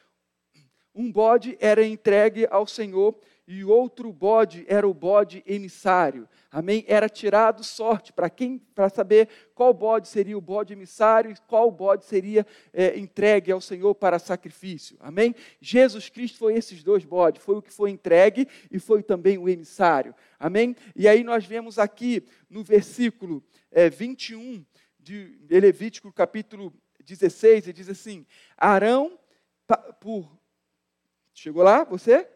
Um bode era entregue ao Senhor e outro bode era o bode emissário. Amém? Era tirado sorte para quem para saber qual bode seria o bode emissário e qual bode seria é, entregue ao Senhor para sacrifício. Amém? Jesus Cristo foi esses dois bodes, foi o que foi entregue e foi também o emissário. Amém? E aí nós vemos aqui no versículo é, 21 de Levítico, capítulo 16, ele diz assim: Arão por Chegou lá, você?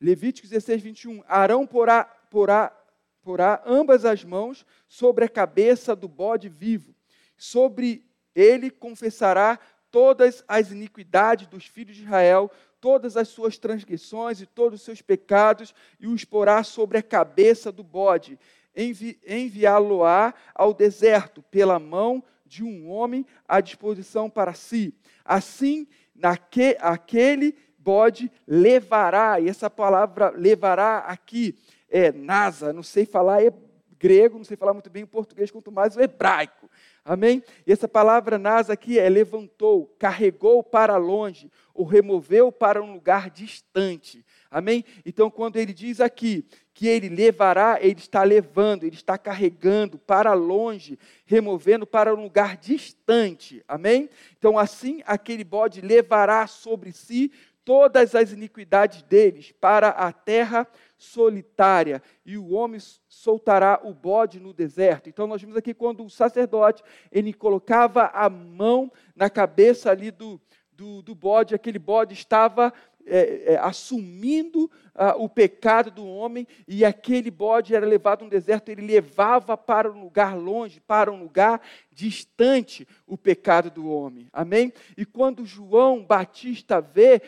Levítico 16, 21. Arão porá, porá, porá ambas as mãos sobre a cabeça do bode vivo. Sobre ele confessará todas as iniquidades dos filhos de Israel, todas as suas transgressões e todos os seus pecados, e os porá sobre a cabeça do bode. Envi, Enviá-lo-á ao deserto, pela mão de um homem à disposição para si. Assim, naque, aquele bode levará, e essa palavra levará aqui é nasa, não sei falar é grego, não sei falar muito bem o português, quanto mais o hebraico. Amém? E essa palavra nasa aqui é levantou, carregou para longe, ou removeu para um lugar distante. Amém? Então, quando ele diz aqui que ele levará, ele está levando, ele está carregando para longe, removendo para um lugar distante. Amém? Então, assim, aquele bode levará sobre si todas as iniquidades deles para a terra solitária, e o homem soltará o bode no deserto. Então nós vimos aqui quando o sacerdote ele colocava a mão na cabeça ali do, do, do bode, aquele bode estava é, é, assumindo ah, o pecado do homem, e aquele bode era levado um deserto, ele levava para um lugar longe, para um lugar distante o pecado do homem. Amém? E quando João Batista vê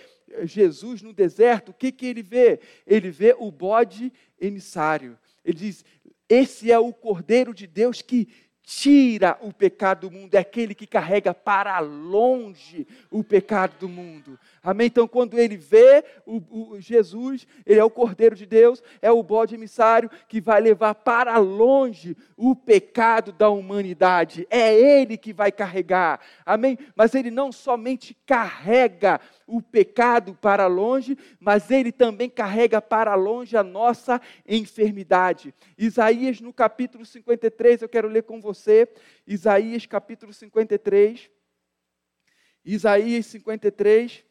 Jesus no deserto, o que, que ele vê? Ele vê o bode emissário. Ele diz: Esse é o Cordeiro de Deus que tira o pecado do mundo, é aquele que carrega para longe o pecado do mundo. Amém? Então, quando ele vê o, o, Jesus, ele é o Cordeiro de Deus, é o bode emissário que vai levar para longe o pecado da humanidade. É ele que vai carregar. Amém? Mas ele não somente carrega o pecado para longe, mas ele também carrega para longe a nossa enfermidade. Isaías, no capítulo 53, eu quero ler com você. Isaías, capítulo 53. Isaías 53,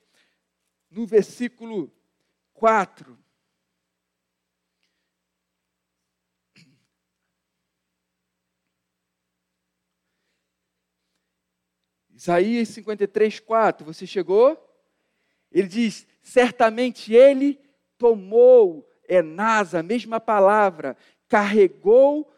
no versículo 4. Isaías 53, 4. Você chegou? Ele diz: certamente ele tomou, é nasa, a mesma palavra, carregou,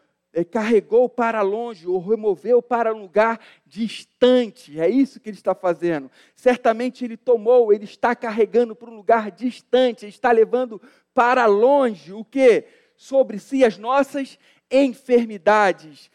carregou para longe, ou removeu para um lugar distante. É isso que ele está fazendo. Certamente ele tomou, ele está carregando para um lugar distante, ele está levando para longe o que? Sobre si as nossas enfermidades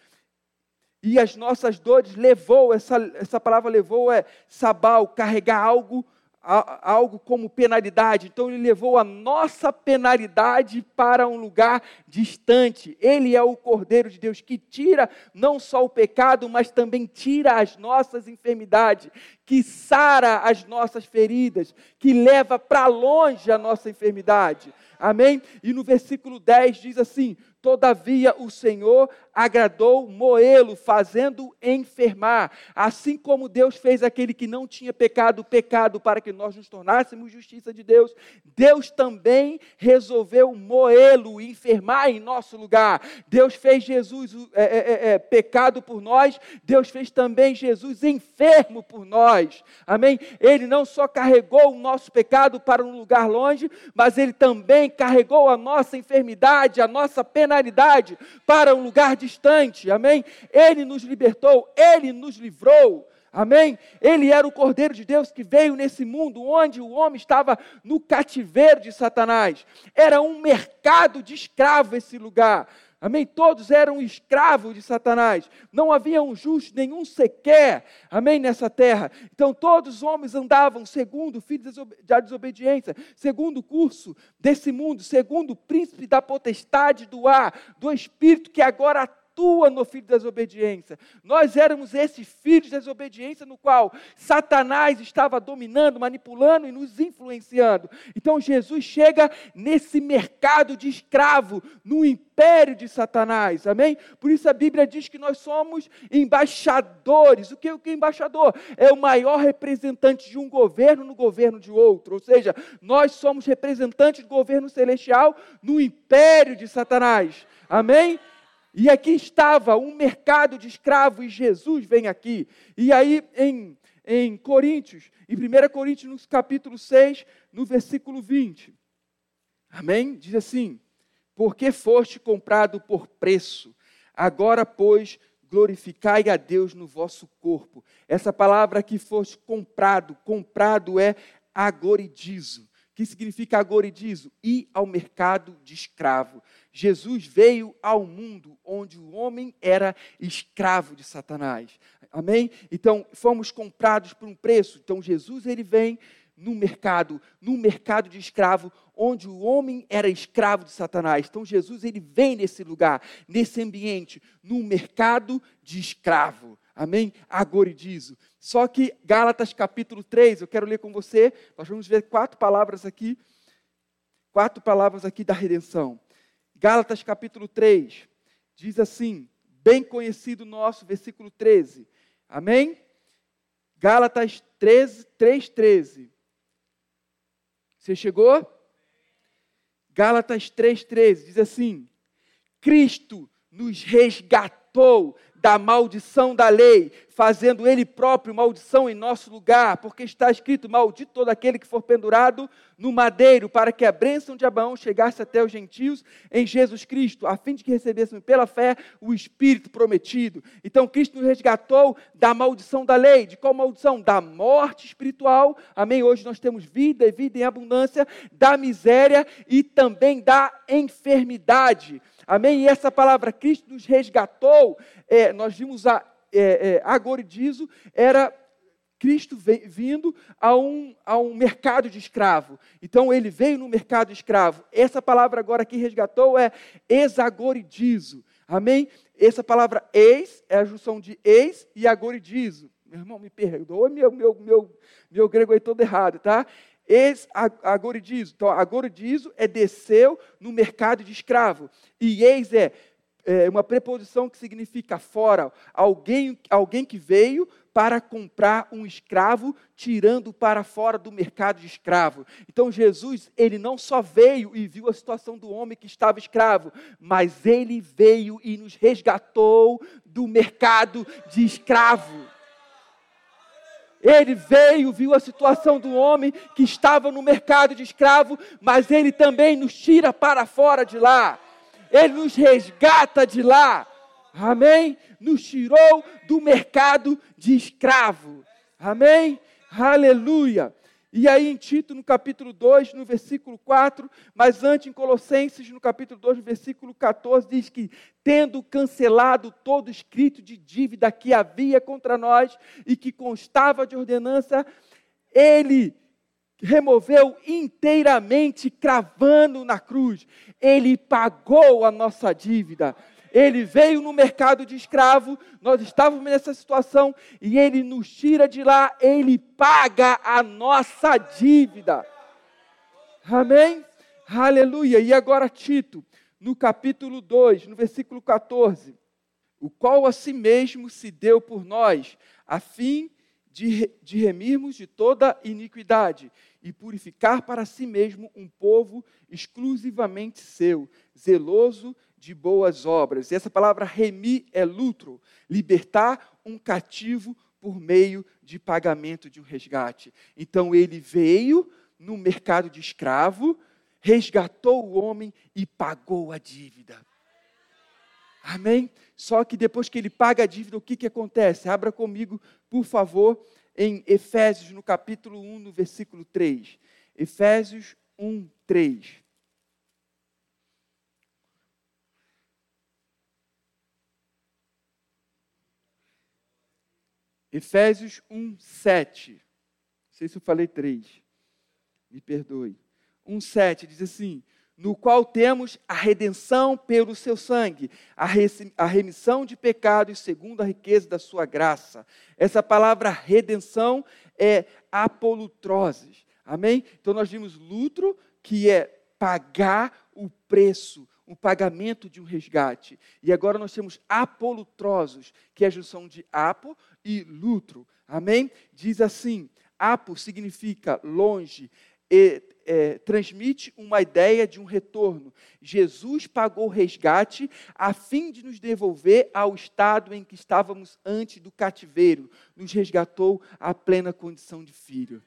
e as nossas dores. Levou, essa, essa palavra levou é sabal, carregar algo algo como penalidade. Então ele levou a nossa penalidade para um lugar distante. Ele é o Cordeiro de Deus que tira não só o pecado, mas também tira as nossas enfermidades, que sara as nossas feridas, que leva para longe a nossa enfermidade. Amém? E no versículo 10 diz assim: Todavia o Senhor agradou moê-lo, fazendo enfermar. Assim como Deus fez aquele que não tinha pecado, pecado para que nós nos tornássemos justiça de Deus, Deus também resolveu moê-lo, enfermar em nosso lugar. Deus fez Jesus é, é, é, é, pecado por nós, Deus fez também Jesus enfermo por nós. Amém? Ele não só carregou o nosso pecado para um lugar longe, mas ele também carregou a nossa enfermidade, a nossa para um lugar distante. Amém? Ele nos libertou, ele nos livrou. Amém? Ele era o Cordeiro de Deus que veio nesse mundo onde o homem estava no cativeiro de Satanás. Era um mercado de escravo esse lugar. Amém? Todos eram escravos de Satanás. Não havia um justo nenhum sequer. Amém? Nessa terra. Então todos os homens andavam segundo o filho da desobediência, segundo o curso desse mundo, segundo o príncipe da potestade do ar, do espírito que agora atua no filho da desobediência. Nós éramos esse filho da desobediência no qual Satanás estava dominando, manipulando e nos influenciando. Então Jesus chega nesse mercado de escravo, no império de Satanás. Amém? Por isso a Bíblia diz que nós somos embaixadores. O que o que é embaixador? É o maior representante de um governo no governo de outro. Ou seja, nós somos representantes do governo celestial no império de Satanás. Amém? E aqui estava um mercado de escravos e Jesus vem aqui. E aí em, em Coríntios, em 1 Coríntios, capítulo 6, no versículo 20. Amém? Diz assim: Porque foste comprado por preço, agora, pois, glorificai a Deus no vosso corpo. Essa palavra que foste comprado, comprado é agoridizo que significa agoridizo, ir ao mercado de escravo. Jesus veio ao mundo onde o homem era escravo de Satanás. Amém? Então, fomos comprados por um preço. Então, Jesus ele vem no mercado, no mercado de escravo, onde o homem era escravo de Satanás. Então Jesus ele vem nesse lugar, nesse ambiente, no mercado de escravo. Amém? Agoridizo. Só que Gálatas capítulo 3, eu quero ler com você, nós vamos ver quatro palavras aqui, quatro palavras aqui da redenção. Gálatas capítulo 3, diz assim, bem conhecido nosso, versículo 13. Amém? Gálatas 13, 3, 13. Você chegou? Gálatas 3, 13, diz assim, Cristo nos resgatou da maldição da lei, fazendo ele próprio maldição em nosso lugar, porque está escrito: Maldito todo aquele que for pendurado no madeiro, para que a bênção de Abraão chegasse até os gentios em Jesus Cristo, a fim de que recebêssemos pela fé o Espírito prometido. Então, Cristo nos resgatou da maldição da lei. De qual maldição? Da morte espiritual. Amém? Hoje nós temos vida e vida em abundância, da miséria e também da enfermidade. Amém? E essa palavra Cristo nos resgatou, é, nós vimos a é, é, agoridizo, era Cristo vindo a um, a um mercado de escravo. Então ele veio no mercado de escravo. Essa palavra agora que resgatou é exagoridizo. Amém? Essa palavra ex é a junção de ex e agoridizo. Meu irmão, me perdoa, meu, meu, meu, meu grego aí todo errado, tá? Ex agoridizo. Então, agoridizo é desceu no mercado de escravo. E ex é, é uma preposição que significa fora. Alguém, alguém que veio para comprar um escravo, tirando para fora do mercado de escravo. Então Jesus, ele não só veio e viu a situação do homem que estava escravo, mas ele veio e nos resgatou do mercado de escravo. Ele veio, viu a situação do homem que estava no mercado de escravo, mas ele também nos tira para fora de lá. Ele nos resgata de lá. Amém? Nos tirou do mercado de escravo. Amém? Aleluia. E aí em Tito, no capítulo 2, no versículo 4, mas antes em Colossenses, no capítulo 2, no versículo 14, diz que, tendo cancelado todo escrito de dívida que havia contra nós e que constava de ordenança, ele removeu inteiramente, cravando na cruz. Ele pagou a nossa dívida ele veio no mercado de escravo, nós estávamos nessa situação e ele nos tira de lá, ele paga a nossa dívida. Amém? Aleluia. E agora, Tito, no capítulo 2, no versículo 14, o qual a si mesmo se deu por nós, a fim de, de remirmos de toda iniquidade e purificar para si mesmo um povo exclusivamente seu, zeloso de boas obras. E essa palavra remir é lutro, libertar um cativo por meio de pagamento de um resgate. Então ele veio no mercado de escravo, resgatou o homem e pagou a dívida. Amém? Só que depois que ele paga a dívida, o que, que acontece? Abra comigo, por favor, em Efésios, no capítulo 1, no versículo 3. Efésios 1, 3. Efésios 1, 7. Não sei se eu falei 3. Me perdoe. 1, 7 diz assim: No qual temos a redenção pelo seu sangue, a remissão de pecados segundo a riqueza da sua graça. Essa palavra redenção é apolutroses. Amém? Então nós vimos lutro, que é pagar o preço um pagamento de um resgate. E agora nós temos apolutrosos, que é a junção de apo e lutro. Amém? Diz assim: apo significa longe, e, é, transmite uma ideia de um retorno. Jesus pagou o resgate a fim de nos devolver ao estado em que estávamos antes do cativeiro, nos resgatou à plena condição de filho.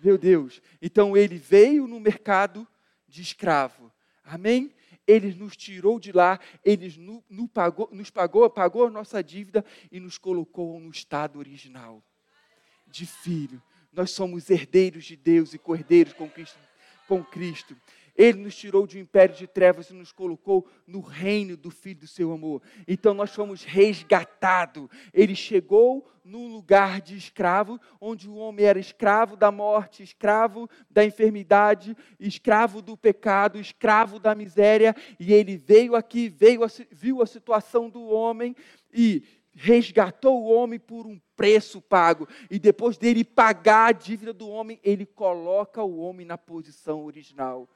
Meu Deus, então ele veio no mercado de escravo Amém? Ele nos tirou de lá, ele pagou, nos pagou, pagou a nossa dívida e nos colocou no estado original de filho. Nós somos herdeiros de Deus e cordeiros com Cristo. Com Cristo. Ele nos tirou de um império de trevas e nos colocou no reino do Filho do seu amor. Então nós fomos resgatados. Ele chegou num lugar de escravo, onde o homem era escravo da morte, escravo da enfermidade, escravo do pecado, escravo da miséria, e ele veio aqui, veio viu a situação do homem e resgatou o homem por um preço pago. E depois dele pagar a dívida do homem, ele coloca o homem na posição original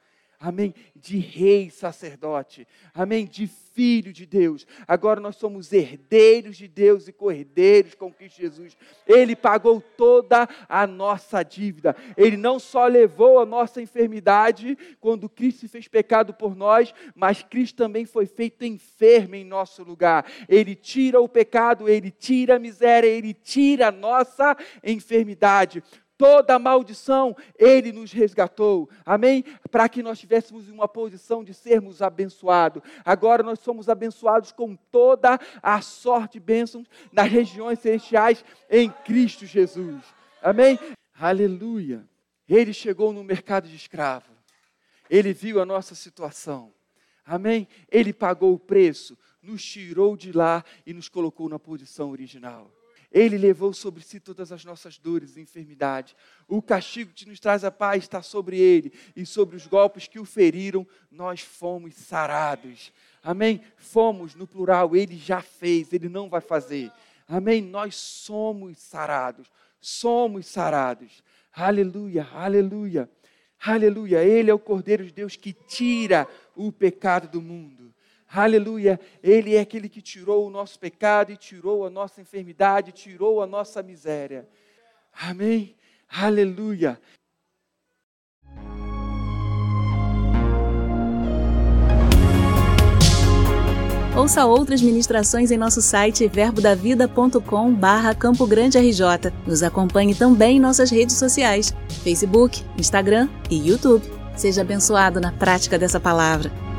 amém, de rei sacerdote, amém, de filho de Deus. Agora nós somos herdeiros de Deus e cordeiros com Cristo Jesus. Ele pagou toda a nossa dívida. Ele não só levou a nossa enfermidade quando Cristo fez pecado por nós, mas Cristo também foi feito enfermo em nosso lugar. Ele tira o pecado, ele tira a miséria, ele tira a nossa enfermidade toda maldição, Ele nos resgatou. Amém? Para que nós tivéssemos uma posição de sermos abençoados. Agora nós somos abençoados com toda a sorte de bênçãos nas regiões celestiais em Cristo Jesus. Amém? Aleluia. Ele chegou no mercado de escravo. Ele viu a nossa situação. Amém? Ele pagou o preço, nos tirou de lá e nos colocou na posição original. Ele levou sobre si todas as nossas dores e enfermidades. O castigo que nos traz a paz está sobre ele, e sobre os golpes que o feriram, nós fomos sarados. Amém? Fomos no plural, ele já fez, ele não vai fazer. Amém? Nós somos sarados. Somos sarados. Aleluia, aleluia. Aleluia. Ele é o Cordeiro de Deus que tira o pecado do mundo. Aleluia. Ele é aquele que tirou o nosso pecado e tirou a nossa enfermidade, tirou a nossa miséria. Amém. Aleluia. Ouça outras ministrações em nosso site verbodavida.com barra Campo Grande RJ. Nos acompanhe também em nossas redes sociais, Facebook, Instagram e YouTube. Seja abençoado na prática dessa palavra.